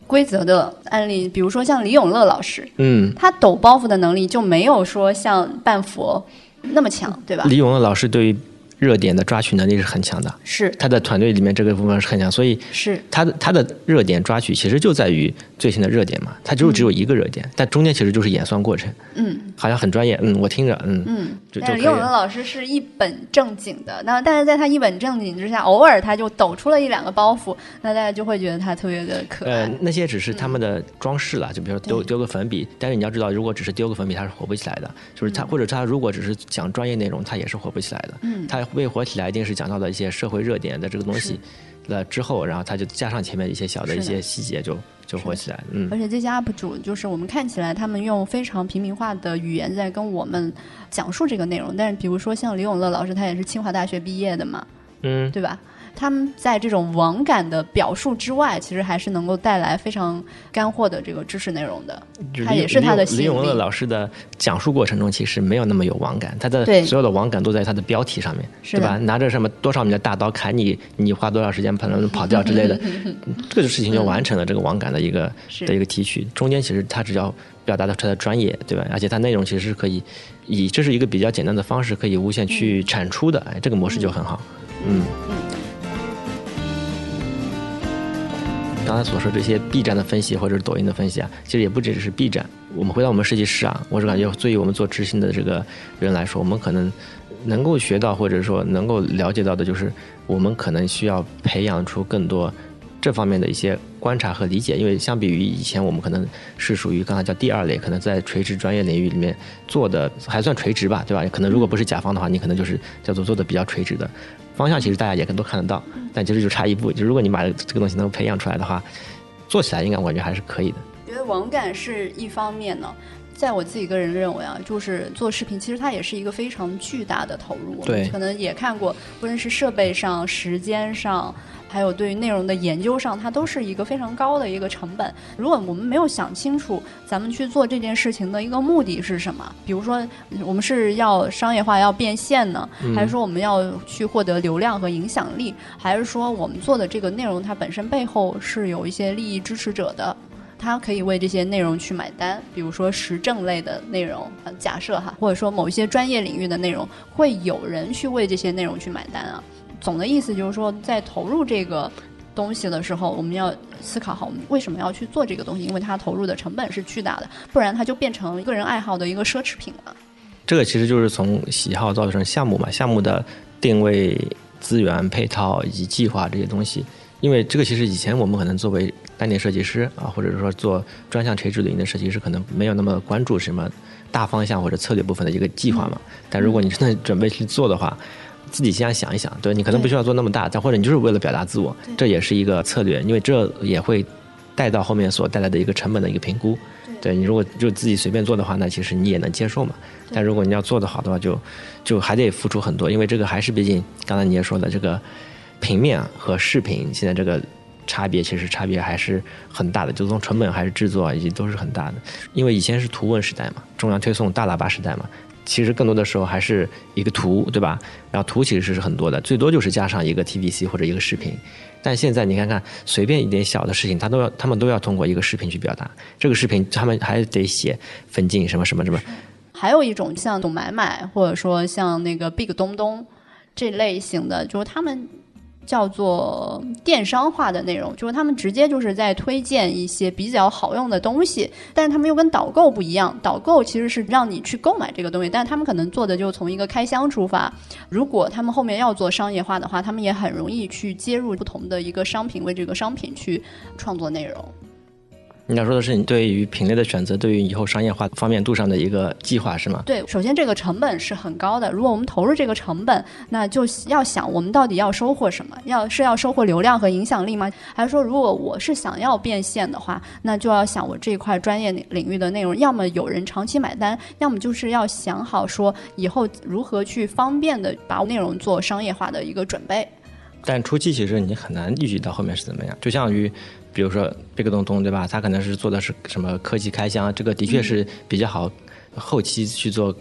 规则的案例，比如说像李永乐老师，嗯，他抖包袱的能力就没有说像半佛那么强，对吧？李永乐老师对于热点的抓取能力是很强的，是他的团队里面这个部分是很强，所以是，他的他的热点抓取其实就在于最新的热点嘛，它就只有一个热点，但中间其实就是演算过程，嗯好像很专业，嗯，我听着，嗯，嗯。李永乐。老师是一本正经的，那但是在他一本正经之下，偶尔他就抖出了一两个包袱，那大家就会觉得他特别的可爱。呃，那些只是他们的装饰了，就比如说丢丢个粉笔，但是你要知道，如果只是丢个粉笔，他是火不起来的。就是他，或者他如果只是讲专业内容，他也是火不起来的。嗯他为火起来，一定是讲到了一些社会热点的这个东西了之后，然后他就加上前面一些小的一些细节就，就火起来。嗯而且这些 UP 主就是我们看起来他们用非常平民化的语言在跟我们讲述这个内容，但是比如说像李永乐老师，他也是清华大学毕业的嘛，嗯，对吧？他们在这种网感的表述之外，其实还是能够带来非常干货的这个知识内容的。他也是他的李永乐老师的讲述过程中，其实没有那么有网感，他的所有的网感都在他的标题上面，对吧？拿着什么多少米的大刀砍你，你花多少时间才能跑掉之类的，这个事情就完成了这个网感的一个的一个提取。中间其实他只要表达的出来的专业，对吧？而且它内容其实是可以以这是一个比较简单的方式，可以无限去产出的，哎，这个模式就很好。嗯。刚才所说这些 B 站的分析或者是抖音的分析啊，其实也不只是 B 站。我们回到我们设计师啊，我是感觉对于我们做执行的这个人来说，我们可能能够学到或者说能够了解到的，就是我们可能需要培养出更多这方面的一些观察和理解，因为相比于以前，我们可能是属于刚才叫第二类，可能在垂直专业领域里面做的还算垂直吧，对吧？可能如果不是甲方的话，你可能就是叫做做的比较垂直的方向，其实大家也都看得到，但其实就差一步，就如果你把这个东西能培养出来的话，做起来应该我觉得还是可以的。觉得网感是一方面呢。在我自己个人认为啊，就是做视频，其实它也是一个非常巨大的投入。对，可能也看过，无论是设备上、时间上，还有对于内容的研究上，它都是一个非常高的一个成本。如果我们没有想清楚，咱们去做这件事情的一个目的是什么？比如说，我们是要商业化、要变现呢，还是说我们要去获得流量和影响力，还是说我们做的这个内容它本身背后是有一些利益支持者的？他可以为这些内容去买单，比如说时政类的内容，假设哈，或者说某一些专业领域的内容，会有人去为这些内容去买单啊。总的意思就是说，在投入这个东西的时候，我们要思考好，我们为什么要去做这个东西？因为它投入的成本是巨大的，不然它就变成个人爱好的一个奢侈品了。这个其实就是从喜好造成项目嘛，项目的定位、资源配套以及计划这些东西。因为这个其实以前我们可能作为单点设计师啊，或者是说做专项垂直领域的设计师，可能没有那么关注什么大方向或者策略部分的一个计划嘛。但如果你真的准备去做的话，自己先想一想，对你可能不需要做那么大，但或者你就是为了表达自我，这也是一个策略，因为这也会带到后面所带来的一个成本的一个评估。对你如果就自己随便做的话，那其实你也能接受嘛。但如果你要做的好的话，就就还得付出很多，因为这个还是毕竟刚才你也说的这个。平面和视频现在这个差别其实差别还是很大的，就从成本还是制作以及都是很大的。因为以前是图文时代嘛，中央推送大喇叭时代嘛，其实更多的时候还是一个图，对吧？然后图其实是很多的，最多就是加上一个 TVC 或者一个视频。但现在你看看，随便一点小的事情，他都要他们都要通过一个视频去表达。这个视频他们还得写分镜什么什么什么。还有一种像董买买或者说像那个 Big 东东这类型的，就是他们。叫做电商化的内容，就是他们直接就是在推荐一些比较好用的东西，但是他们又跟导购不一样。导购其实是让你去购买这个东西，但是他们可能做的就从一个开箱出发。如果他们后面要做商业化的话，他们也很容易去接入不同的一个商品，为这个商品去创作内容。你要说的是你对于品类的选择，对于以后商业化方面度上的一个计划是吗？对，首先这个成本是很高的。如果我们投入这个成本，那就要想我们到底要收获什么？要是要收获流量和影响力吗？还是说，如果我是想要变现的话，那就要想我这块专业领域的内容，要么有人长期买单，要么就是要想好说以后如何去方便的把内容做商业化的一个准备。但初期其实你很难预计到后面是怎么样，就像于。比如说贝克东东对吧？他可能是做的是什么科技开箱，这个的确是比较好后期去做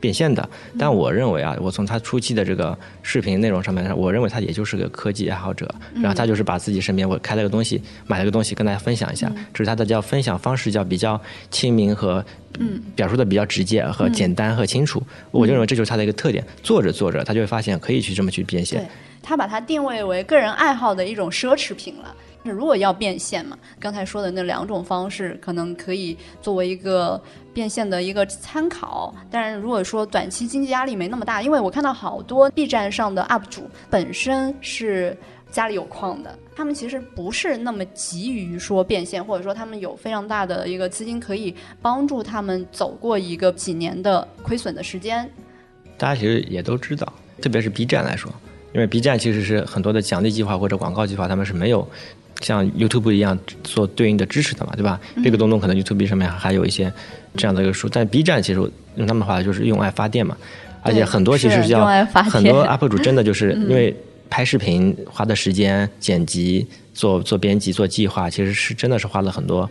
变现的。但我认为啊，我从他初期的这个视频内容上面，我认为他也就是个科技爱好者。然后他就是把自己身边我开了个东西，买了个东西跟大家分享一下，只是他的叫分享方式，叫比较亲民和表述的比较直接和简单和清楚。我就认为这就是他的一个特点。做着做着，他就会发现可以去这么去变现。他把它定位为个人爱好的一种奢侈品了。如果要变现嘛，刚才说的那两种方式可能可以作为一个变现的一个参考。但是如果说短期经济压力没那么大，因为我看到好多 B 站上的 UP 主本身是家里有矿的，他们其实不是那么急于说变现，或者说他们有非常大的一个资金可以帮助他们走过一个几年的亏损的时间。大家其实也都知道，特别是 B 站来说，因为 B 站其实是很多的奖励计划或者广告计划，他们是没有。像 YouTube 一样做对应的支持的嘛，对吧？这个东东可能 YouTube 上面还有一些这样的一个书，但 B 站其实用他们的话就是用爱发电嘛，而且很多其实叫很多 UP 主真的就是因为拍视频花的时间、剪辑、做做编辑、做计划，其实是真的是花了很多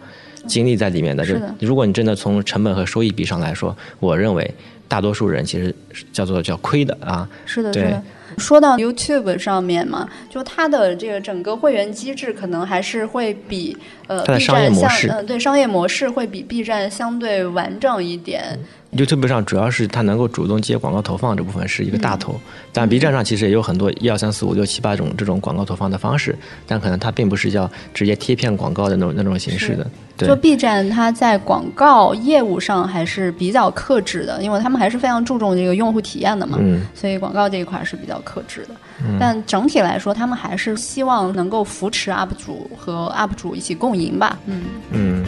精力在里面的。就如果你真的从成本和收益比上来说，我认为大多数人其实叫做叫亏的啊。是的，对。说到 YouTube 上面嘛，就它的这个整个会员机制可能还是会比呃 B 站相嗯对商业模式会比 B 站相对完整一点。YouTube 上主要是它能够主动接广告投放这部分是一个大头，但 B 站上其实也有很多一二三四五六七八种这种广告投放的方式，但可能它并不是叫直接贴片广告的那种那种形式的。就 B 站它在广告业务上还是比较克制的，因为他们还是非常注重这个用户体验的嘛，所以广告这一块是比较克制的。但整体来说，他们还是希望能够扶持 UP 主和 UP 主一起共赢吧。嗯嗯。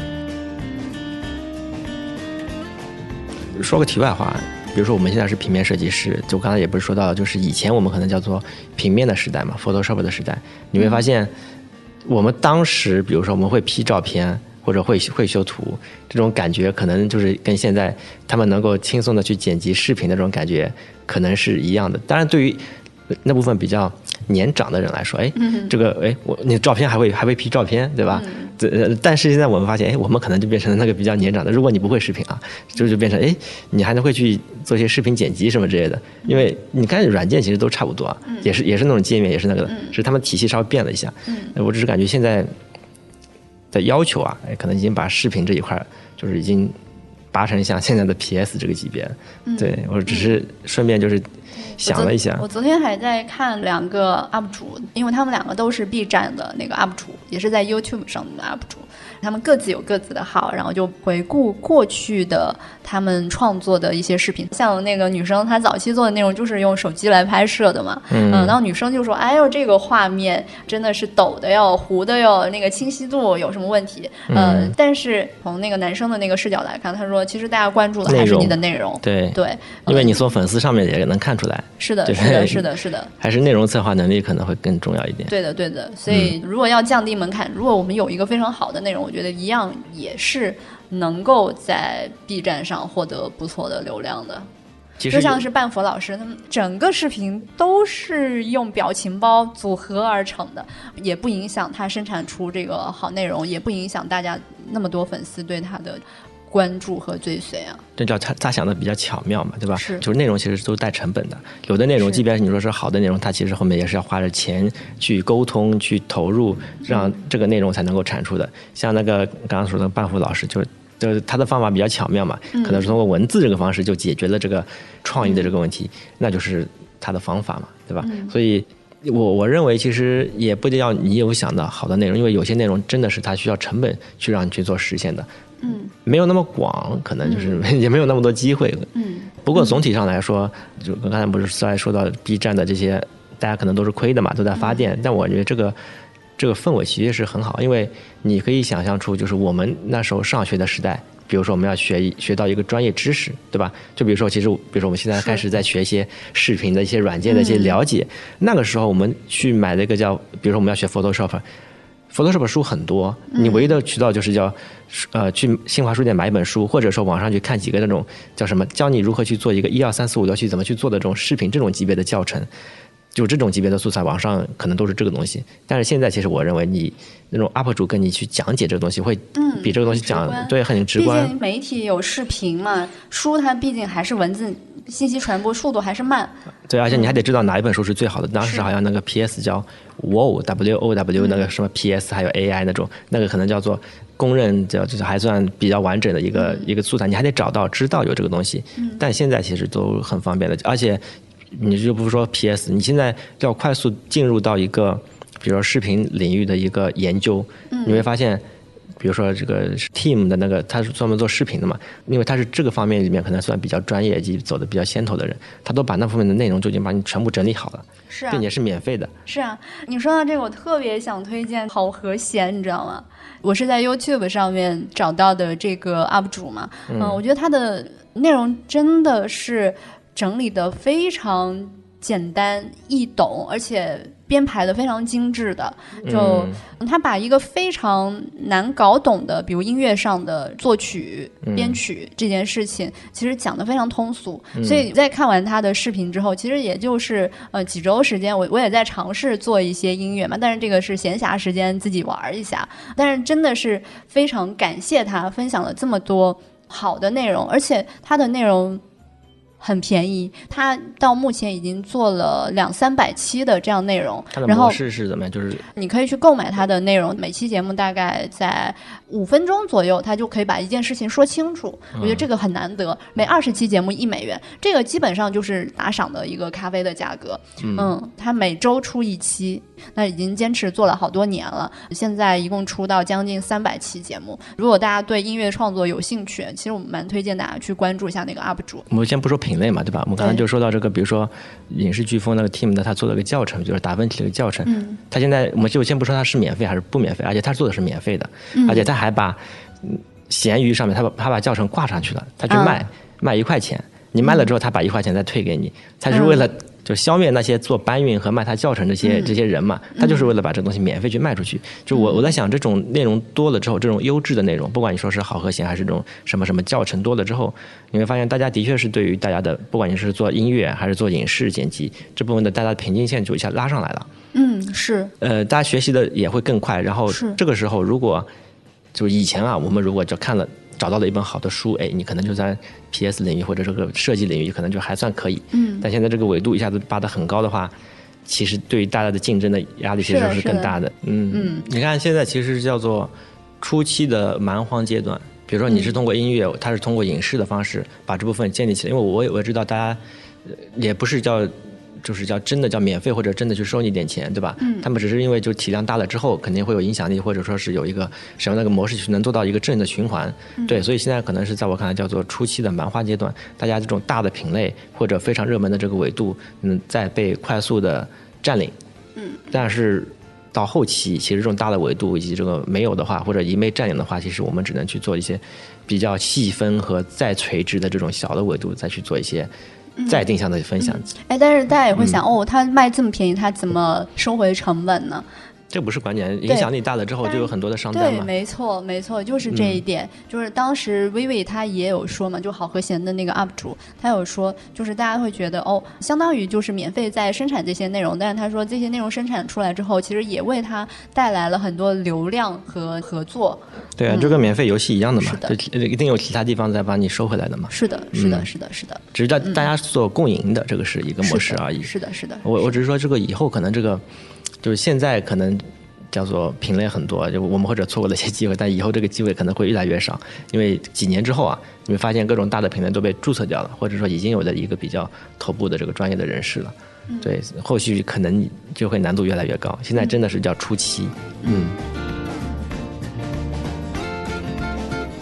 说个题外话，比如说我们现在是平面设计师，就刚才也不是说到，就是以前我们可能叫做平面的时代嘛，Photoshop 的时代，你会发现，我们当时比如说我们会 P 照片或者会会修图，这种感觉可能就是跟现在他们能够轻松的去剪辑视频的这种感觉可能是一样的。当然，对于那部分比较年长的人来说，哎，这个哎，我你照片还会还会 P 照片，对吧？这但是现在我们发现，哎，我们可能就变成了那个比较年长的。如果你不会视频啊，就就变成哎，你还能会去做一些视频剪辑什么之类的。因为你看软件其实都差不多啊，也是也是那种界面，也是那个，只是他们体系稍微变了一下。我只是感觉现在的要求啊，哎，可能已经把视频这一块就是已经拔成像现在的 PS 这个级别。对我只是顺便就是。想了一下，我昨天还在看两个 UP 主，因为他们两个都是 B 站的那个 UP 主，也是在 YouTube 上的 UP 主。他们各自有各自的号，然后就回顾过去的他们创作的一些视频。像那个女生，她早期做的内容就是用手机来拍摄的嘛，嗯，然后女生就说：“哎呦，这个画面真的是抖的哟，糊的哟，那个清晰度有什么问题？”嗯，但是从那个男生的那个视角来看，他说：“其实大家关注的还是你的内容，对。对，因为你从粉丝上面也能看出来，是的，是的，是的，是的，还是内容策划能力可能会更重要一点。对的，对的。所以如果要降低门槛，如果我们有一个非常好的内容，我觉得一样。也是能够在 B 站上获得不错的流量的，就像是半佛老师，他们整个视频都是用表情包组合而成的，也不影响他生产出这个好内容，也不影响大家那么多粉丝对他的。关注和追随啊，这叫他他想的比较巧妙嘛，对吧？是，就是内容其实都带成本的。有的内容，即便是你说是好的内容，它其实后面也是要花着钱去沟通、去投入，让这个内容才能够产出的。像那个刚刚说的半福老师，就是就是他的方法比较巧妙嘛，可能是通过文字这个方式就解决了这个创意的这个问题，那就是他的方法嘛，对吧？所以，我我认为其实也不一定要你有想到好的内容，因为有些内容真的是它需要成本去让你去做实现的。嗯，没有那么广，可能就是 也没有那么多机会。嗯，不过总体上来说，就刚才不是在说到 B 站的这些，大家可能都是亏的嘛，都在发电。但我觉得这个这个氛围其实是很好，因为你可以想象出，就是我们那时候上学的时代，比如说我们要学学到一个专业知识，对吧？就比如说，其实比如说我们现在开始在学一些视频的一些软件的一些了解，那个时候我们去买了一个叫，比如说我们要学 Photoshop。Photoshop 书很多，你唯一的渠道就是叫，呃，去新华书店买一本书，或者说网上去看几个那种叫什么，教你如何去做一个一二三四五六七怎么去做的这种视频，这种级别的教程，就这种级别的素材，网上可能都是这个东西。但是现在其实我认为，你那种 UP 主跟你去讲解这个东西，会比这个东西讲对很直观。毕竟媒体有视频嘛，书它毕竟还是文字。信息传播速度还是慢，对，而且你还得知道哪一本书是最好的。当时好像那个 P.S. 叫 Wow W O W 那个什么 P.S. 还有 A.I. 那种，那个可能叫做公认叫就是还算比较完整的一个一个素材，你还得找到知道有这个东西。但现在其实都很方便的，而且你就不是说 P.S. 你现在要快速进入到一个比如说视频领域的一个研究，你会发现。比如说这个 Team 的那个，他是专门做视频的嘛，因为他是这个方面里面可能算比较专业及走的比较先头的人，他都把那方面的内容就已经把你全部整理好了，是啊，并且是免费的。是啊，你说到这个，我特别想推荐好和弦，你知道吗？我是在 YouTube 上面找到的这个 UP 主嘛，嗯，我觉得他的内容真的是整理的非常简单易懂，而且。编排的非常精致的，就他把一个非常难搞懂的，比如音乐上的作曲、编曲这件事情，其实讲的非常通俗。所以在看完他的视频之后，其实也就是呃几周时间，我我也在尝试做一些音乐嘛，但是这个是闲暇时间自己玩一下。但是真的是非常感谢他分享了这么多好的内容，而且他的内容。很便宜，他到目前已经做了两三百期的这样内容。然后模式是怎么样？就是你可以去购买它的内容，每期节目大概在五分钟左右，他就可以把一件事情说清楚。我觉得这个很难得。每二十期节目一美元，这个基本上就是打赏的一个咖啡的价格。嗯，他每周出一期，那已经坚持做了好多年了。现在一共出到将近三百期节目。如果大家对音乐创作有兴趣，其实我们蛮推荐大家去关注一下那个 UP 主。我们先不说品。品类嘛，对吧？我们刚才就说到这个，比如说影视飓风那个 team 的，他做了个教程，就是达芬奇的一个教程。嗯，他现在我们就先不说它是免费还是不免费，而且他做的是免费的，嗯而且他还把嗯闲鱼上面他把他把教程挂上去了，他去啊卖、卖一块钱，你卖了之后他把一块钱再退给你，他是为了。就消灭那些做搬运和卖他教程这些、这些人嘛，他就是为了把这东西免费去卖出去。就我我在想，这种内容多了之后，这种优质的内容，不管你说是好和弦还是这种什么什么教程多了之后，你会发现大家的确是对于大家的，不管你是做音乐还是做影视剪辑这部分的，大家的平均线就一下拉上来了。嗯，是，呃，大家学习的也会更快。然后这个时候，如果就以前啊，我们如果就看了找到了一本好的书，哎，你可能就在 PS 领域或者这个设计领域，可能就还算可以。嗯，但现在这个维度一下子拔得很高的话，其实对于大家的竞争的压力其实是是的的更大的。嗯嗯，你看现在其实是叫做初期的蛮荒阶段。比如说你是通过音乐，他是通过影视的方式把这部分建立起来。因为我也我也知道大家呃也不是叫就是叫真的叫免费或者真的去收你点钱，对吧？嗯他们只是因为就体量大了之后，肯定会有影响力，或者说是有一个什么样的一个模式去能做到一个正的循环。对，所以现在可能是在我看来叫做初期的蛮花阶段，大家这种大的品类或者非常热门的这个维度，嗯，在被快速的占领。嗯，但是。到后期，其实这种大的维度以及这个没有的话，或者一昧占领的话，其实我们只能去做一些比较细分和再垂直的这种小的维度，再去做一些再定向的分享。哎，但是大家也会想，嗯哦，他卖这么便宜，他怎么收回成本呢？这不是关键，影响力大了之后就有很多的商单对，嘛。没错，没错，就是这一点。就是当时薇薇她也有说嘛，就好和弦的那个 UP 主，他有说，就是大家会觉得哦，相当于就是免费在生产这些内容，但是他说这些内容生产出来之后，其实也为他带来了很多流量和合作。对啊，就跟免费游戏一样的嘛就一定有其他地方在把你收回来的嘛。是的，是的，嗯是的，是的，只是大大家做共赢的，这个是一个模式而已。是的，是的。我我只是说这个以后可能这个就是现在可能叫做品类很多，就我们或者错过了一些机会，但以后这个机会可能会越来越少，因为几年之后啊，你会发现各种大的品类都被注册掉了，或者说已经有了一个比较头部的这个专业的人士了。对，后续可能就会难度越来越高。现在真的是叫初期，嗯，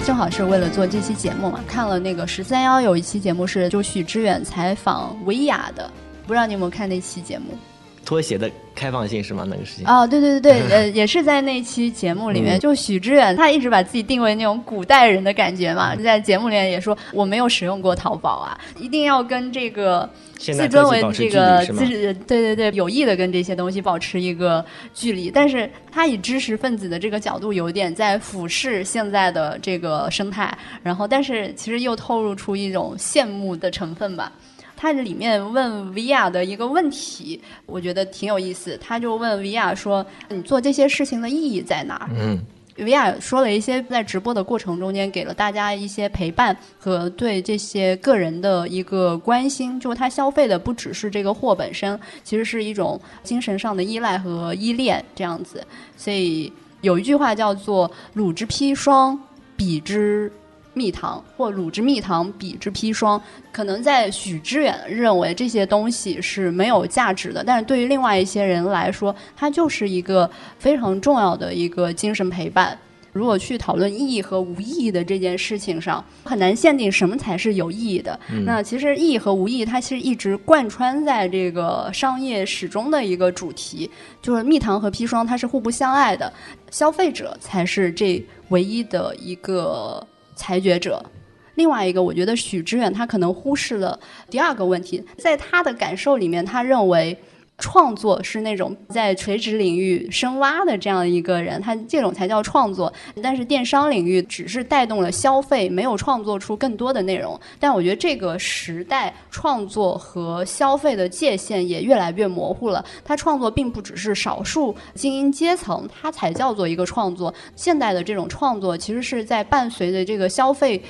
正好是为了做这期节目嘛，看了那个十三幺有一期节目是就许知远采访维亚的，不知道你有没有看那期节目？拖鞋的开放性是吗？那个事情？哦，对对对对，呃，也是在那期节目里面，嗯就许知远他一直把自己定为那种古代人的感觉嘛，在节目里面也说我没有使用过淘宝啊，一定要跟这个自尊为这个自？对对对，有意的跟这些东西保持一个距离，但是他以知识分子的这个角度，有点在俯视现在的这个生态，然后但是其实又透露出一种羡慕的成分吧。他里面问维亚的一个问题，我觉得挺有意思。他就问维亚说：“你做这些事情的意义在哪儿？”嗯，维亚说了一些在直播的过程中间给了大家一些陪伴和对这些个人的一个关心，就是他消费的不只是这个货本身，其实是一种精神上的依赖和依恋这样子。所以有一句话叫做“汝之砒霜，彼之蜜糖”，或“乳之蜜糖，彼之砒霜”。可能在许知远认为这些东西是没有价值的，但是对于另外一些人来说，它就是一个非常重要的一个精神陪伴。如果去讨论意义和无意义的这件事情上，很难限定什么才是有意义的。那其实意义和无意义，它其实一直贯穿在这个商业始终的一个主题，就是蜜糖和砒霜它是互不相爱的，消费者才是这唯一的一个裁决者。另外一个，我觉得许知远他可能忽视了第二个问题，在他的感受里面，他认为创作是那种在垂直领域深挖的这样一个人，他这种才叫创作。但是电商领域只是带动了消费，没有创作出更多的内容。但我觉得这个时代创作和消费的界限也越来越模糊了。他创作并不只是少数精英阶层，他才叫做一个创作。现代的这种创作，其实是在伴随着这个消费。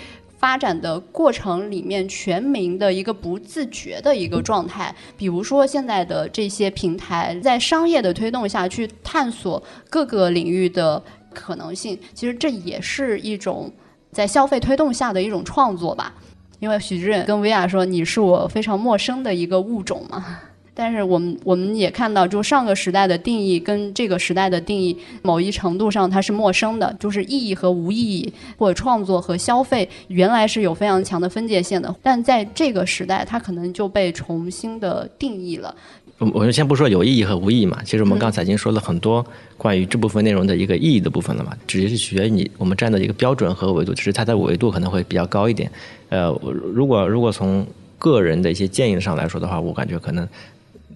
发展的过程里面，全民的一个不自觉的一个状态。比如说，现在的这些平台在商业的推动下去探索各个领域的可能性，其实这也是一种在消费推动下的一种创作吧。因为许志远跟薇娅说：“你是我非常陌生的一个物种嘛。”但是我们我们也看到，就上个时代的定义跟这个时代的定义，某一程度上它是陌生的，就是意义和无意义，或者创作和消费，原来是有非常强的分界线的。但在这个时代，它可能就被重新的定义了。我我们先不说有意义和无意义嘛，其实我们刚才已经说了很多关于这部分内容的一个意义的部分了嘛，只是取决于你我们站的一个标准和维度，只是它的维度可能会比较高一点。呃，如果如果从个人的一些建议上来说的话，我感觉可能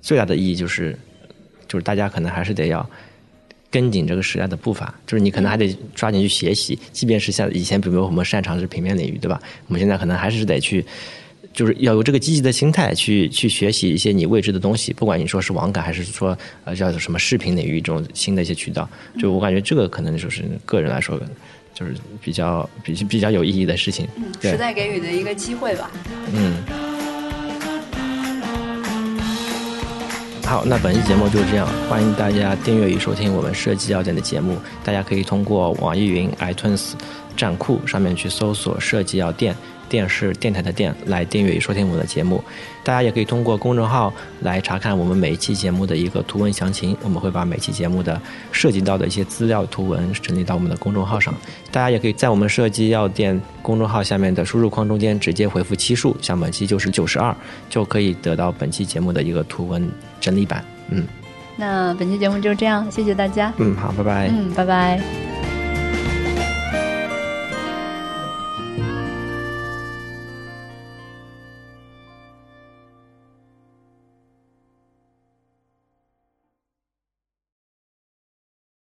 最大的意义就是，就是大家可能还是得要跟紧这个时代的步伐，就是你可能还得抓紧去学习，即便是像以前，比如我们擅长是平面领域，对吧？我们现在可能还是得去。就是要有这个积极的心态去去学习一些你未知的东西，不管你说是网感还是说呃叫做什么视频领域这种新的一些渠道，就我感觉这个可能就是个人来说，就是比较比比较有意义的事情。嗯，时代给予的一个机会吧。嗯。好，那本期节目就是这样，欢迎大家订阅与收听我们设计要点的节目。大家可以通过网易云、iTunes 站酷上面去搜索“设计要点”。电视电台的电来订阅与收听我们的节目，大家也可以通过公众号来查看我们每一期节目的一个图文详情。我们会把每期节目的涉及到的一些资料图文整理到我们的公众号上。大家也可以在我们设计药店公众号下面的输入框中间直接回复期数，像本期就是九十二，就可以得到本期节目的一个图文整理版。嗯，那本期节目就这样，谢谢大家。嗯，好，拜拜。嗯，拜拜。